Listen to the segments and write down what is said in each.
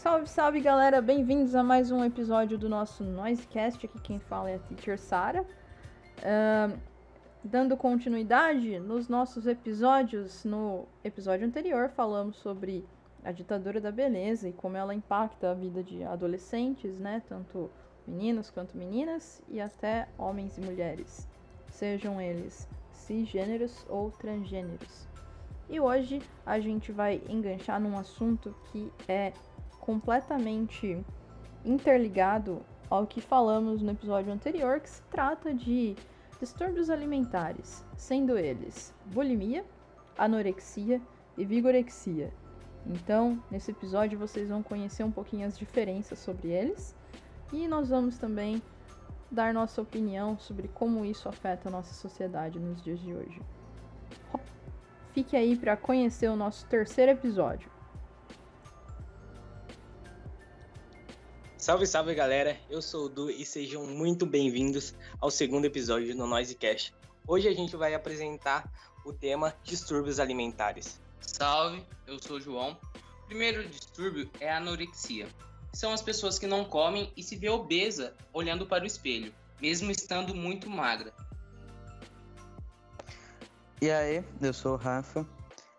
Salve, salve galera, bem-vindos a mais um episódio do nosso Noisecast. Aqui quem fala é a Teacher Sara. Uh, dando continuidade nos nossos episódios, no episódio anterior falamos sobre a ditadura da beleza e como ela impacta a vida de adolescentes, né? Tanto meninos quanto meninas e até homens e mulheres, sejam eles cisgêneros ou transgêneros. E hoje a gente vai enganchar num assunto que é completamente interligado ao que falamos no episódio anterior, que se trata de distúrbios alimentares, sendo eles bulimia, anorexia e vigorexia. Então, nesse episódio vocês vão conhecer um pouquinho as diferenças sobre eles e nós vamos também dar nossa opinião sobre como isso afeta a nossa sociedade nos dias de hoje. Fique aí para conhecer o nosso terceiro episódio. Salve, salve galera, eu sou o Du e sejam muito bem-vindos ao segundo episódio do Noisecast. Hoje a gente vai apresentar o tema distúrbios alimentares. Salve, eu sou o João. O primeiro distúrbio é a anorexia. São as pessoas que não comem e se vê obesa olhando para o espelho, mesmo estando muito magra. E aí, eu sou o Rafa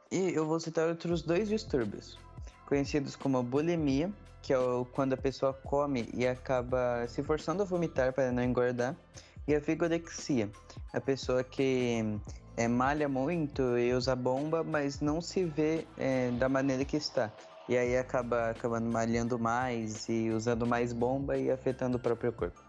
e eu vou citar outros dois distúrbios, conhecidos como bulimia, que é quando a pessoa come e acaba se forçando a vomitar para não engordar, e a vigorexia, a pessoa que é, malha muito e usa bomba, mas não se vê é, da maneira que está. E aí acaba acabando malhando mais e usando mais bomba e afetando o próprio corpo.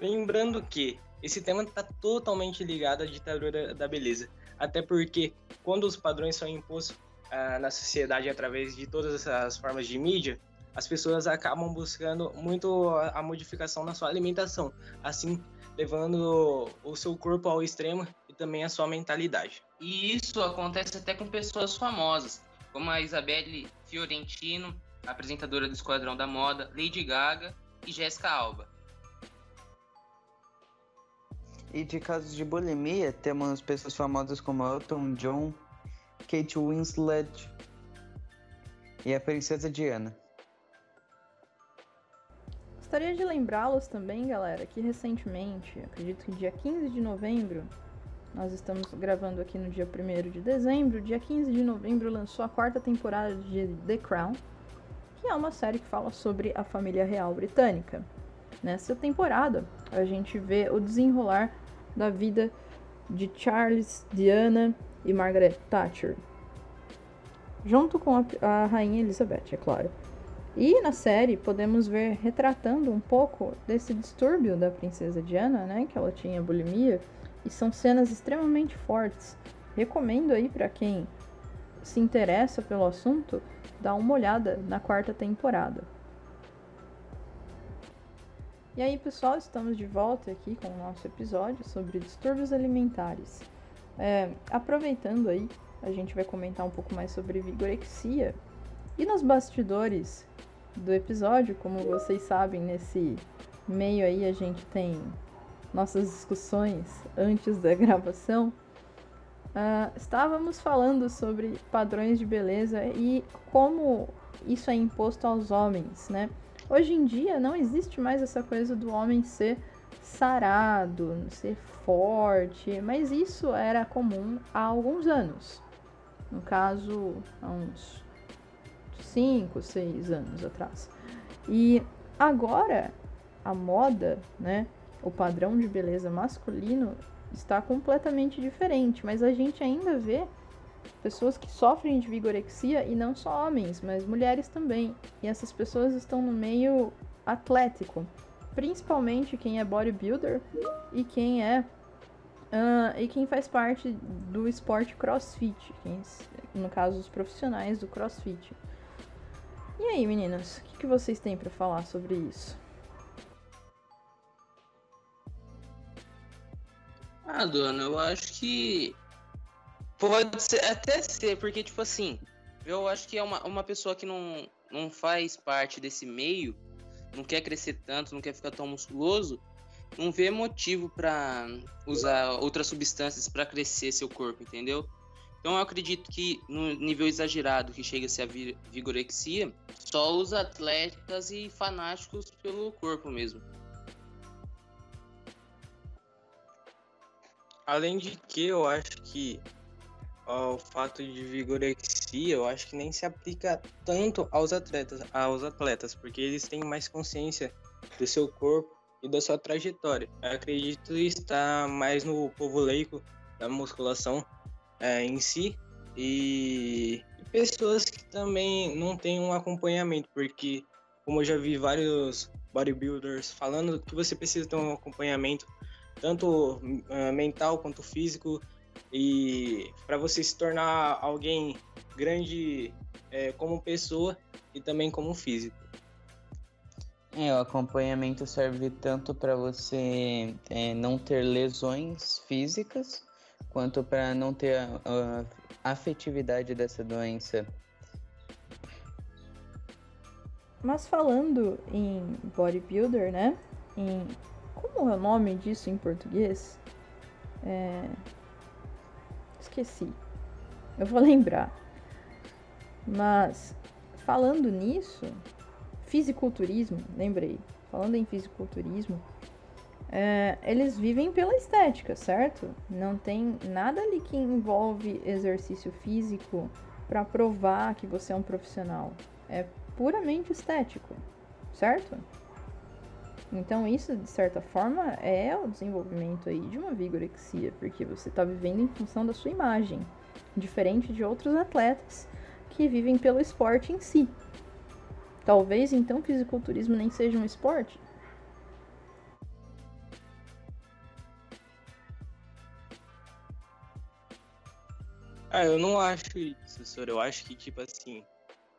Lembrando que esse tema está totalmente ligado à ditadura da beleza. Até porque quando os padrões são impostos ah, na sociedade através de todas as formas de mídia, as pessoas acabam buscando muito a, modificação na sua alimentação. Assim, levando o seu corpo ao extremo e também a sua mentalidade. E isso acontece até com pessoas famosas, como a Isabelle Fiorentino, apresentadora do Esquadrão da Moda, Lady Gaga e Jessica Alba. E de casos de bulimia, temos pessoas famosas como Elton John, Kate Winslet e a Princesa Diana. Gostaria de lembrá-los também, galera, que recentemente, acredito que dia 15 de novembro, nós estamos gravando aqui no dia 1 de dezembro, dia 15 de novembro lançou a quarta temporada de The Crown, que é uma série que fala sobre a família real britânica. Nessa temporada, a gente vê o desenrolar da vida de Charles, Diana e Margaret Thatcher, junto com a, a rainha Elizabeth, é claro. E na série podemos ver retratando um pouco desse distúrbio da princesa Diana, né, que ela tinha bulimia, e são cenas extremamente fortes. Recomendo aí para quem se interessa pelo assunto, dar uma olhada na quarta temporada. E aí, pessoal, estamos de volta aqui com o nosso episódio sobre distúrbios alimentares. É, aproveitando aí, a gente vai comentar um pouco mais sobre vigorexia, e nos bastidores do episódio, como vocês sabem, nesse meio aí a gente tem nossas discussões antes da gravação. Uh, estávamos falando sobre padrões de beleza e como isso é imposto aos homens, né? Hoje em dia não existe mais essa coisa do homem ser sarado, ser forte, mas isso era comum há alguns anos. No caso, há uns 5, 6 anos atrás. E agora a moda, né, o padrão de beleza masculino está completamente diferente, mas a gente ainda vê pessoas que sofrem de vigorexia e não só homens, mas mulheres também. E essas pessoas estão no meio atlético, principalmente quem é bodybuilder e quem é uh, e quem faz parte do esporte CrossFit, quem, no caso os profissionais do CrossFit. E aí, meninas, o que, que vocês têm para falar sobre isso? Ah, dona, eu acho que pode ser, até ser, porque, tipo assim, eu acho que é uma, uma pessoa que não, não faz parte desse meio, não quer crescer tanto, não quer ficar tão musculoso, não vê motivo para usar outras substâncias para crescer seu corpo, entendeu? Então eu acredito que no nível exagerado que chega a ser a vigorexia, só os atletas e fanáticos pelo corpo mesmo. Além de que eu acho que ó, o fato de vigorexia, eu acho que nem se aplica tanto aos atletas, aos atletas, porque eles têm mais consciência do seu corpo e da sua trajetória. Eu acredito estar mais no povo leigo da musculação é, em si e pessoas que também não têm um acompanhamento, porque como eu já vi vários bodybuilders falando que você precisa ter um acompanhamento tanto uh, mental quanto físico e para você se tornar alguém grande é, como pessoa e também como físico. É, o acompanhamento serve tanto para você é, não ter lesões físicas, quanto para não ter a, a afetividade dessa doença. Mas falando em bodybuilder, né? Em como é o nome disso em português? É... Esqueci. Eu vou lembrar. Mas falando nisso, fisiculturismo, lembrei. Falando em fisiculturismo, é, eles vivem pela estética, certo? Não tem nada ali que envolve exercício físico para provar que você é um profissional. É puramente estético, certo? Então isso, de certa forma, é o desenvolvimento aí de uma vigorexia, porque você está vivendo em função da sua imagem, diferente de outros atletas que vivem pelo esporte em si. Talvez então fisiculturismo nem seja um esporte, Ah, eu não acho isso, senhor. Eu acho que, tipo assim,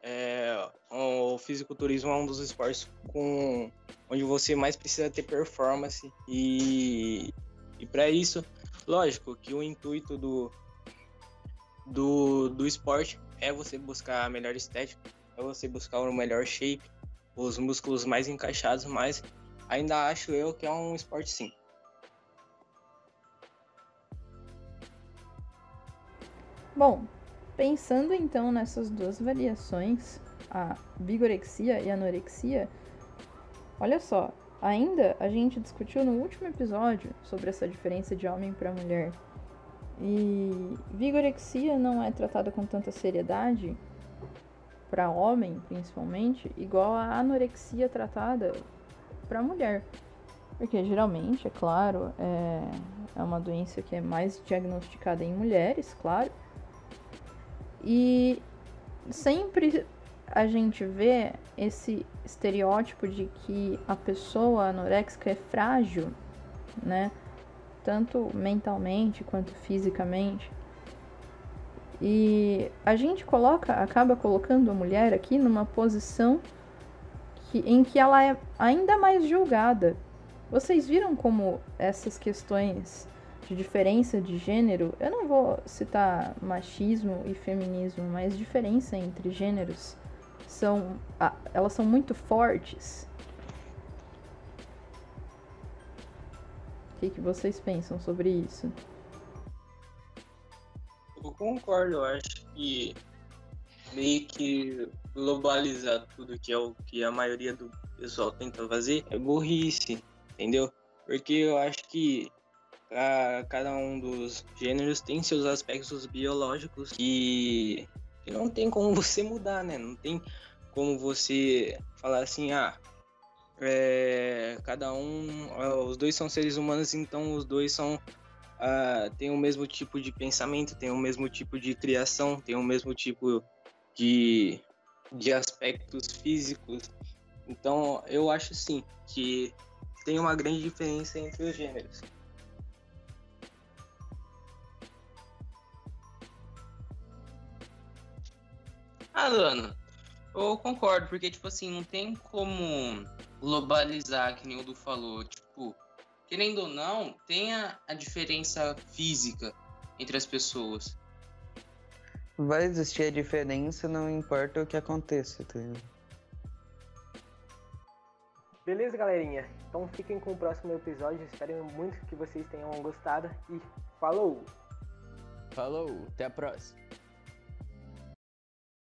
é, o fisiculturismo é um dos esportes com, onde você mais precisa ter performance. E, e para isso, lógico que o intuito do, do, do esporte é você buscar a melhor estética, é você buscar o melhor shape, os músculos mais encaixados, mas ainda acho eu que é um esporte sim. Bom, pensando então nessas duas variações, a vigorexia e a anorexia, olha só, ainda a gente discutiu no último episódio sobre essa diferença de homem para mulher. E vigorexia não é tratada com tanta seriedade para homem, principalmente, igual a anorexia tratada para mulher. Porque geralmente, é claro, é, é uma doença que é mais diagnosticada em mulheres, claro, e sempre a gente vê esse estereótipo de que a pessoa anoréxica é frágil, né? Tanto mentalmente quanto fisicamente. E a gente coloca, acaba colocando a mulher aqui numa posição que, em que ela é ainda mais julgada. Vocês viram como essas questões de diferença de gênero, eu não vou citar machismo e feminismo, mas diferença entre gêneros são elas são muito fortes. Que, que vocês pensam sobre isso? Eu concordo, eu acho que meio que globalizar tudo que é o que a maioria do pessoal tenta fazer é burrice, entendeu? Porque eu acho que a, cada um dos gêneros tem seus aspectos biológicos que, que não tem como você mudar, né? Não tem como você falar assim, ah, é, cada um, os dois são seres humanos, então os dois são uh, têm o mesmo tipo de pensamento, têm o mesmo tipo de criação, têm o mesmo tipo de, de aspectos físicos. Então eu acho sim que tem uma grande diferença entre os gêneros. Ah, Lana, eu concordo, porque, tipo assim, não tem como globalizar, que nem o Du falou. Tipo, querendo ou não, tem a, a diferença física entre as pessoas. Vai existir a diferença, não importa o que aconteça, tá Beleza, galerinha? Então fiquem com o próximo episódio. Espero muito que vocês tenham gostado e falou! Falou, até a próxima.